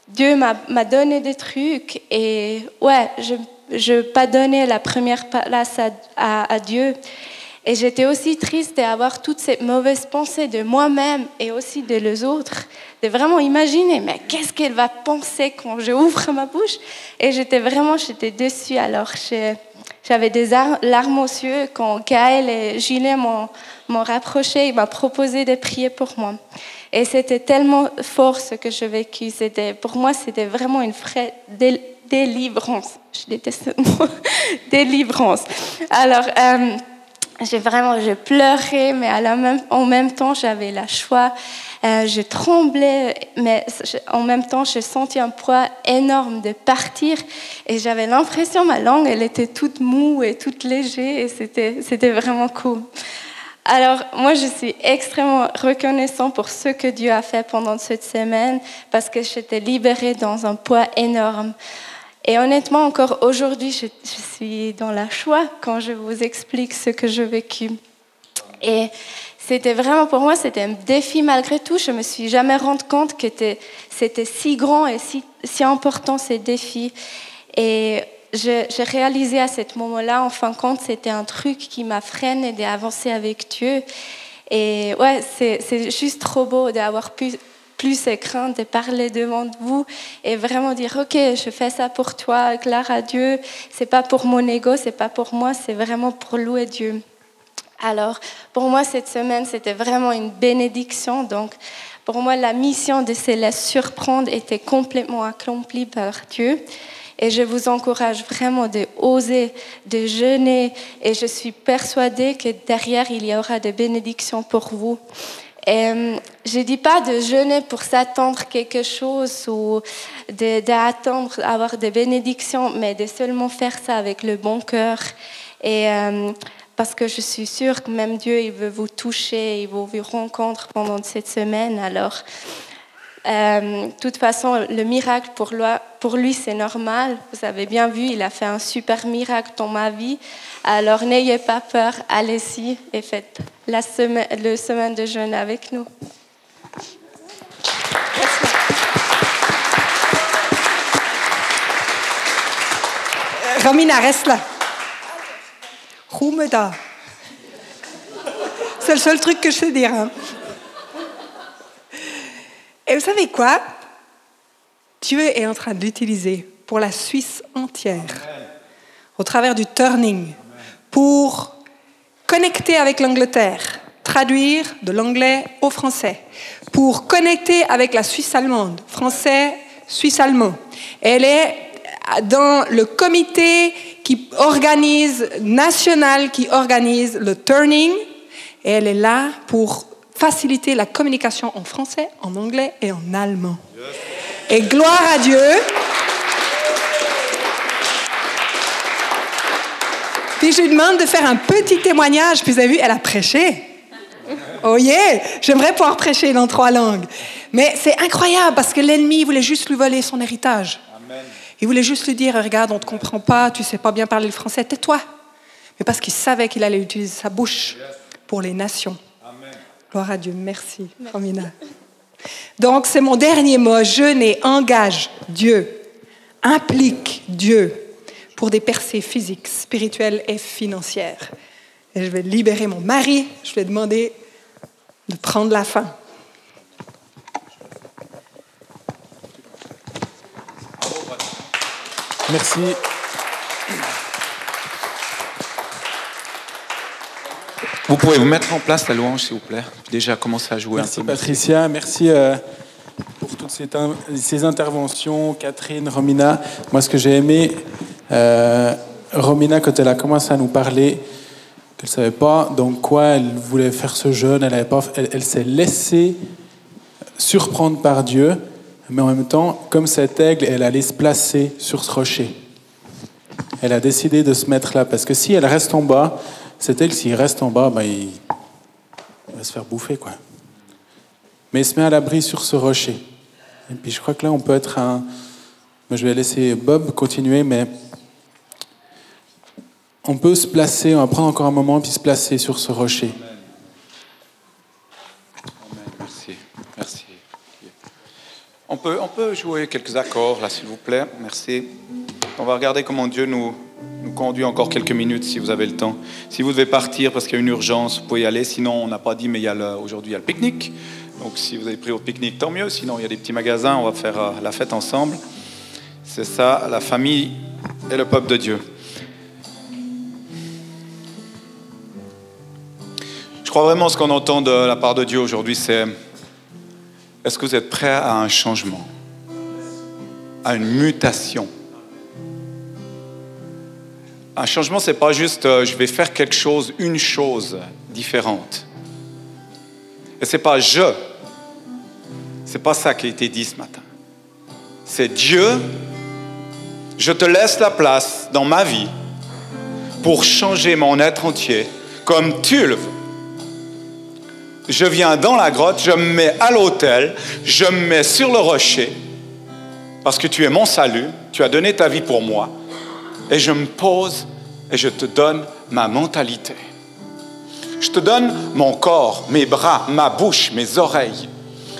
Dieu m'a donné des trucs et ouais, je je pas donné la première place à, Dieu. Et j'étais aussi triste d'avoir toutes ces mauvaises pensées de moi-même et aussi de les autres, de vraiment imaginer, mais qu'est-ce qu'elle va penser quand je ouvre ma bouche? Et j'étais vraiment, j'étais déçue. Alors j'avais des larmes aux yeux quand Gaël et Julien m'ont rapproché, ils m'ont proposé de prier pour moi. Et c'était tellement fort ce que j'ai vécu. Pour moi, c'était vraiment une vraie délivrance. Je déteste ce mot. délivrance. Alors, euh, j'ai vraiment, j'ai pleuré, mais à la même, en même temps, j'avais la choix. Euh, je tremblais, mais en même temps, j'ai senti un poids énorme de partir. Et j'avais l'impression, ma langue, elle était toute moue et toute légère. Et c'était, c'était vraiment cool. Alors, moi, je suis extrêmement reconnaissant pour ce que Dieu a fait pendant cette semaine parce que j'étais libérée dans un poids énorme. Et honnêtement, encore aujourd'hui, je, suis dans la joie quand je vous explique ce que j'ai vécu. Et c'était vraiment pour moi, c'était un défi malgré tout. Je me suis jamais rendu compte que c'était si grand et si, si important ces défis. Et j'ai réalisé à ce moment-là, en fin de compte, c'était un truc qui m'a freiné d'avancer avec Dieu. Et ouais, c'est juste trop beau d'avoir pu plus craintes de parler devant vous et vraiment dire ok je fais ça pour toi gloire à Dieu c'est pas pour mon ego c'est pas pour moi c'est vraiment pour louer Dieu alors pour moi cette semaine c'était vraiment une bénédiction donc pour moi la mission de se laisser surprendre était complètement accomplie par Dieu et je vous encourage vraiment de oser, de jeûner. Et je suis persuadée que derrière, il y aura des bénédictions pour vous. Euh, je ne dis pas de jeûner pour s'attendre quelque chose ou d'attendre avoir des bénédictions, mais de seulement faire ça avec le bon cœur. Et euh, parce que je suis sûre que même Dieu, il veut vous toucher, il veut vous rencontrer pendant cette semaine. Alors, euh, de toute façon, le miracle pour lui, c'est normal. Vous avez bien vu, il a fait un super miracle dans ma vie. Alors n'ayez pas peur, allez-y et faites la semaine, le semaine de jeûne avec nous. Romina, reste là. C'est le seul truc que je sais dire. Hein. Et vous savez quoi? Dieu est en train d'utiliser pour la Suisse entière, au travers du turning, pour connecter avec l'Angleterre, traduire de l'anglais au français, pour connecter avec la Suisse allemande, français, Suisse allemand. Elle est dans le comité qui organise, national, qui organise le turning, et elle est là pour faciliter la communication en français, en anglais et en allemand. Et gloire à Dieu. Puis je lui demande de faire un petit témoignage. Puis vous avez vu, elle a prêché. Oh yeah, j'aimerais pouvoir prêcher dans trois langues. Mais c'est incroyable parce que l'ennemi voulait juste lui voler son héritage. Il voulait juste lui dire, regarde, on ne te comprend pas, tu sais pas bien parler le français, tais-toi. Mais parce qu'il savait qu'il allait utiliser sa bouche pour les nations. Gloire à Dieu. Merci, Romina. Donc, c'est mon dernier mot. Jeûner engage Dieu, implique Dieu pour des percées physiques, spirituelles et financières. Et je vais libérer mon mari. Je vais demander de prendre la fin. Merci. Vous pouvez vous mettre en place la louange, s'il vous plaît. Déjà commencer à jouer merci, un peu. Patricia, merci euh, pour toutes ces, interventions. Catherine, Romina. Moi, ce que j'ai aimé, euh, Romina, quand elle a commencé à nous parler, qu'elle ne savait pas dans quoi elle voulait faire ce jeûne, elle, elle, elle s'est laissée surprendre par Dieu, mais en même temps, comme cet aigle, elle allait se placer sur ce rocher. Elle a décidé de se mettre là, parce que si elle reste en bas, c'est elle, s'il reste en bas, ben, il... va se faire bouffer. quoi. Mais il se met à l'abri sur ce rocher. Et puis je crois que là, on peut être un... Je vais laisser Bob continuer, mais on peut se placer, on va prendre encore un moment, puis se placer sur ce rocher. Merci. Merci. On peut, on peut jouer quelques accords, là, s'il vous plaît. Merci. On va regarder comment Dieu nous, nous conduit encore quelques minutes si vous avez le temps. Si vous devez partir parce qu'il y a une urgence, vous pouvez y aller. Sinon, on n'a pas dit, mais aujourd'hui, il y a le pique-nique. Donc, si vous avez pris votre pique-nique, tant mieux. Sinon, il y a des petits magasins, on va faire euh, la fête ensemble. C'est ça, la famille et le peuple de Dieu. Je crois vraiment ce qu'on entend de la part de Dieu aujourd'hui, c'est est-ce que vous êtes prêts à un changement, à une mutation? Un changement, c'est pas juste euh, je vais faire quelque chose, une chose différente. Et c'est pas je. C'est pas ça qui a été dit ce matin. C'est Dieu. Je te laisse la place dans ma vie pour changer mon être entier comme tu le veux. Je viens dans la grotte, je me mets à l'autel, je me mets sur le rocher, parce que tu es mon salut, tu as donné ta vie pour moi, et je me pose et je te donne ma mentalité. Je te donne mon corps, mes bras, ma bouche, mes oreilles,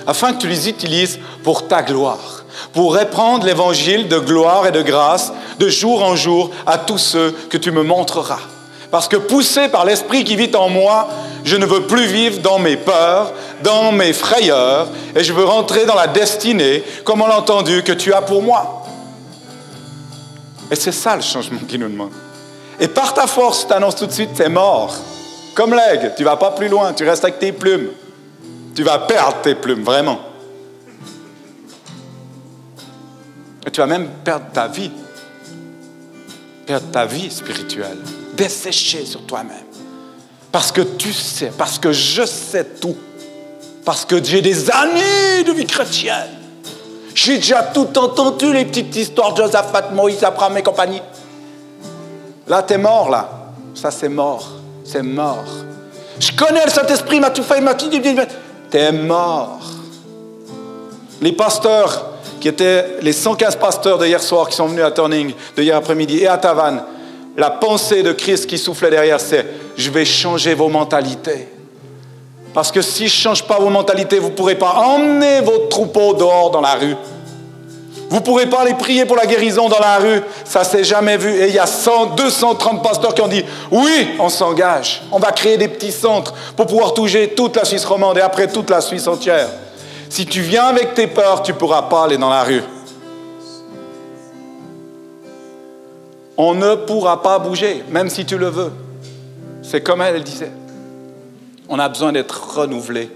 afin que tu les utilises pour ta gloire, pour répandre l'évangile de gloire et de grâce de jour en jour à tous ceux que tu me montreras. Parce que poussé par l'Esprit qui vit en moi, je ne veux plus vivre dans mes peurs, dans mes frayeurs, et je veux rentrer dans la destinée, comme on l'a entendu, que tu as pour moi. Et c'est ça le changement qu'il nous demande. Et par ta force, tu annonces tout de suite, es mort. Comme l'aigle, tu vas pas plus loin, tu restes avec tes plumes. Tu vas perdre tes plumes, vraiment. Et tu vas même perdre ta vie. Perdre ta vie spirituelle. Dessécher sur toi-même. Parce que tu sais, parce que je sais tout. Parce que j'ai des années de vie chrétienne. J'ai déjà tout entendu, les petites histoires de Josaphat, Moïse, Abraham et compagnie. Là, tu es mort, là. Ça, c'est mort. C'est mort. Je connais le Saint-Esprit, m'a tout fait, m'a tout dit. T'es mort. Les pasteurs, qui étaient les 115 pasteurs de hier soir qui sont venus à Turning, de hier après-midi, et à Tavannes, la pensée de Christ qui soufflait derrière, c'est je vais changer vos mentalités. Parce que si je ne change pas vos mentalités, vous ne pourrez pas emmener vos troupeaux dehors dans la rue. Vous ne pourrez pas aller prier pour la guérison dans la rue. Ça s'est jamais vu. Et il y a 100, 230 pasteurs qui ont dit, oui, on s'engage. On va créer des petits centres pour pouvoir toucher toute la Suisse romande et après toute la Suisse entière. Si tu viens avec tes peurs, tu ne pourras pas aller dans la rue. On ne pourra pas bouger, même si tu le veux. C'est comme elle, disait. On a besoin d'être renouvelé.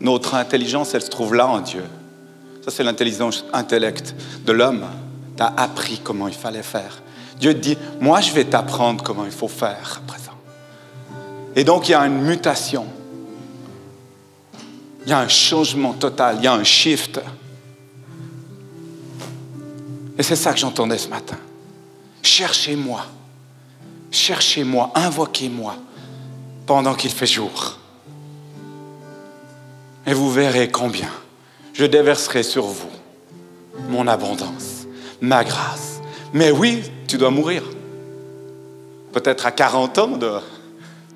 Notre intelligence, elle se trouve là en Dieu. Ça, c'est l'intelligence intellect de l'homme. Tu as appris comment il fallait faire. Dieu dit, moi, je vais t'apprendre comment il faut faire à présent. Et donc, il y a une mutation. Il y a un changement total, il y a un shift. Et c'est ça que j'entendais ce matin. Cherchez-moi, cherchez-moi, invoquez-moi pendant qu'il fait jour. Et vous verrez combien je déverserai sur vous mon abondance, ma grâce. Mais oui, tu dois mourir. Peut-être à 40 ans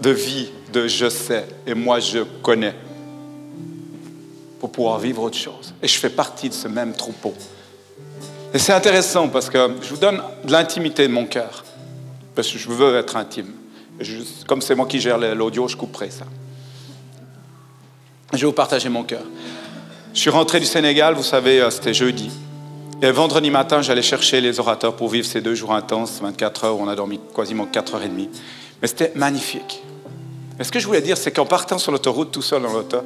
de, vie, de je sais, et moi je connais, pour pouvoir vivre autre chose. Et je fais partie de ce même troupeau. Et c'est intéressant parce que je vous donne de l'intimité de mon cœur, parce que je veux être intime. Comme c'est moi qui gère l'audio, je couperai ça. Je vais vous partager mon cœur. Je suis rentré du Sénégal, vous savez, euh, c'était jeudi. Et vendredi matin, j'allais chercher les orateurs pour vivre ces deux jours intenses, 24 heures, où on a dormi quasiment 4 heures et demie. Mais c'était magnifique. Mais ce que je voulais dire, c'est qu'en partant sur l'autoroute, tout seul dans l'auto,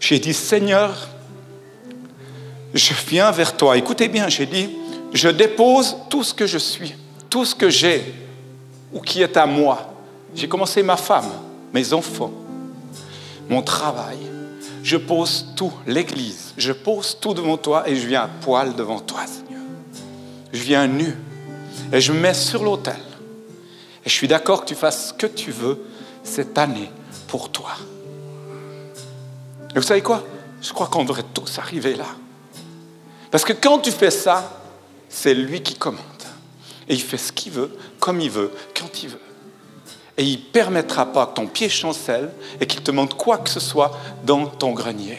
j'ai dit, Seigneur, je viens vers toi. Écoutez bien, j'ai dit, je dépose tout ce que je suis, tout ce que j'ai ou qui est à moi. J'ai commencé ma femme, mes enfants, mon travail. Je pose tout, l'Église, je pose tout devant toi et je viens à poil devant toi, Seigneur. Je viens nu et je me mets sur l'autel. Et je suis d'accord que tu fasses ce que tu veux cette année pour toi. Et vous savez quoi? Je crois qu'on devrait tous arriver là. Parce que quand tu fais ça, c'est lui qui commande. Et il fait ce qu'il veut, comme il veut, quand il veut. Et il ne permettra pas que ton pied chancelle et qu'il te montre quoi que ce soit dans ton grenier.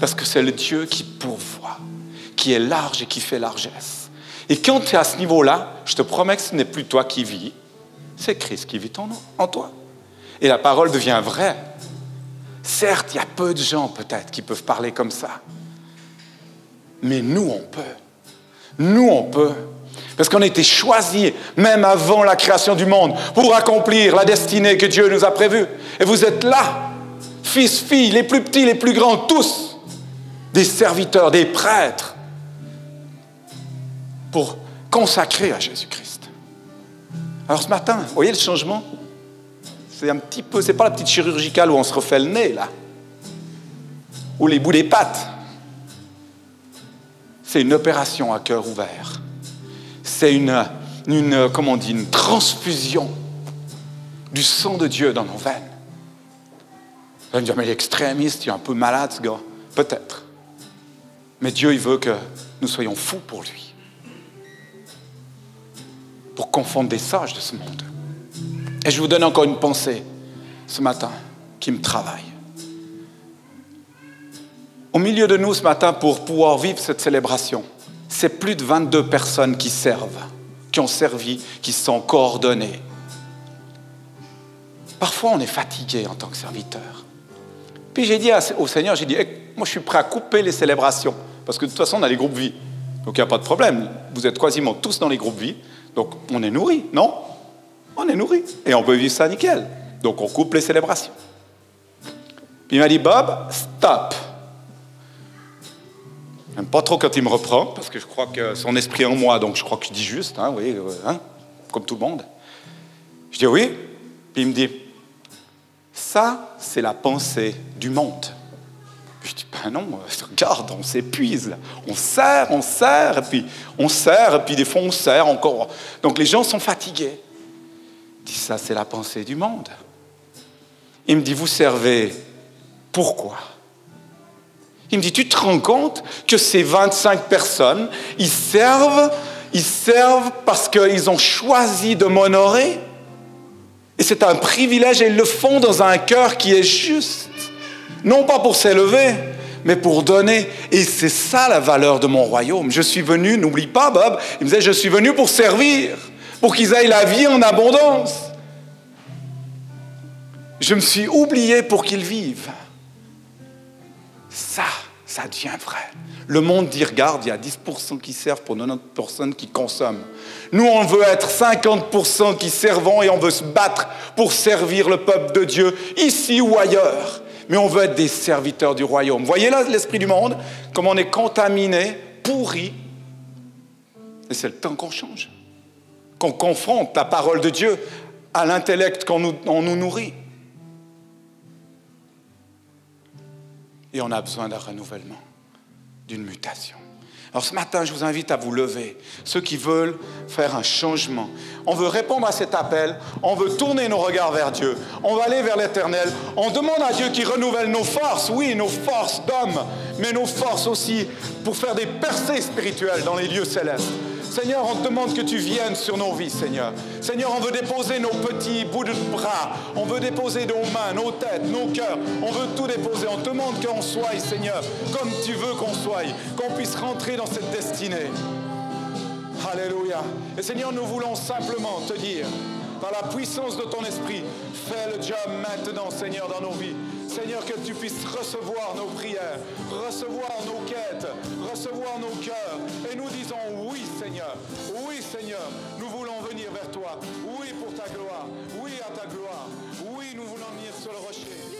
Parce que c'est le Dieu qui pourvoit, qui est large et qui fait largesse. Et quand tu es à ce niveau-là, je te promets que ce n'est plus toi qui vis, c'est Christ qui vit en toi. Et la parole devient vraie. Certes, il y a peu de gens peut-être qui peuvent parler comme ça. Mais nous, on peut. Nous, on peut. Parce qu'on a été choisis, même avant la création du monde, pour accomplir la destinée que Dieu nous a prévue. Et vous êtes là, fils, filles, les plus petits, les plus grands, tous, des serviteurs, des prêtres, pour consacrer à Jésus-Christ. Alors ce matin, voyez le changement? C'est un petit peu, c'est pas la petite chirurgicale où on se refait le nez, là, ou les bouts des pattes. C'est une opération à cœur ouvert c'est une, une, une transfusion du sang de Dieu dans nos veines. Vous allez me dire, mais il est extrémiste, il est un peu malade ce gars. Peut-être. Mais Dieu, il veut que nous soyons fous pour lui. Pour confondre des sages de ce monde. Et je vous donne encore une pensée ce matin qui me travaille. Au milieu de nous ce matin, pour pouvoir vivre cette célébration, c'est plus de 22 personnes qui servent, qui ont servi, qui sont coordonnées. Parfois, on est fatigué en tant que serviteur. Puis j'ai dit au Seigneur, j'ai dit, moi je suis prêt à couper les célébrations, parce que de toute façon, on a les groupes vie. Donc il n'y a pas de problème. Vous êtes quasiment tous dans les groupes vie. Donc on est nourri, non? On est nourri. Et on peut vivre ça nickel. Donc on coupe les célébrations. Il m'a dit, Bob, stop. J'aime pas trop quand il me reprend, parce que je crois que son esprit est en moi, donc je crois que je dis juste, hein, oui, hein, comme tout le monde. Je dis oui, puis il me dit, ça, c'est la pensée du monde. je dis, ben non, regarde, on s'épuise. On sert, on sert, et puis on sert, et puis des fois on sert encore. Donc les gens sont fatigués. Il dit, ça, c'est la pensée du monde. Il me dit, vous servez pourquoi? Il me dit, tu te rends compte que ces 25 personnes, ils servent, ils servent parce qu'ils ont choisi de m'honorer. Et c'est un privilège et ils le font dans un cœur qui est juste. Non pas pour s'élever, mais pour donner. Et c'est ça la valeur de mon royaume. Je suis venu, n'oublie pas Bob, il me disait, je suis venu pour servir, pour qu'ils aient la vie en abondance. Je me suis oublié pour qu'ils vivent. Ça, ça devient vrai. Le monde dit, regarde, il y a 10% qui servent pour 90% qui consomment. Nous, on veut être 50% qui servons et on veut se battre pour servir le peuple de Dieu, ici ou ailleurs. Mais on veut être des serviteurs du royaume. Voyez là l'esprit du monde, comme on est contaminé, pourri. Et c'est le temps qu'on change. Qu'on confronte la parole de Dieu à l'intellect qu'on nous nourrit. Et on a besoin d'un renouvellement, d'une mutation. Alors ce matin, je vous invite à vous lever, ceux qui veulent faire un changement. On veut répondre à cet appel, on veut tourner nos regards vers Dieu, on va aller vers l'Éternel, on demande à Dieu qui renouvelle nos forces, oui, nos forces d'hommes, mais nos forces aussi pour faire des percées spirituelles dans les lieux célestes. Seigneur, on te demande que tu viennes sur nos vies, Seigneur. Seigneur, on veut déposer nos petits bouts de bras, on veut déposer nos mains, nos têtes, nos cœurs, on veut tout déposer. On te demande qu'on soit, Seigneur, comme tu veux qu'on soit, qu'on puisse rentrer dans cette destinée. Alléluia. Et Seigneur, nous voulons simplement te dire, par la puissance de ton esprit, fais le job maintenant, Seigneur, dans nos vies. Seigneur, que tu puisses recevoir nos prières, recevoir nos quêtes, recevoir nos cœurs. Et nous disons oui, Seigneur. Oui, Seigneur. Nous voulons venir vers toi. Oui, pour ta gloire. Oui, à ta gloire. Oui, nous voulons venir sur le rocher.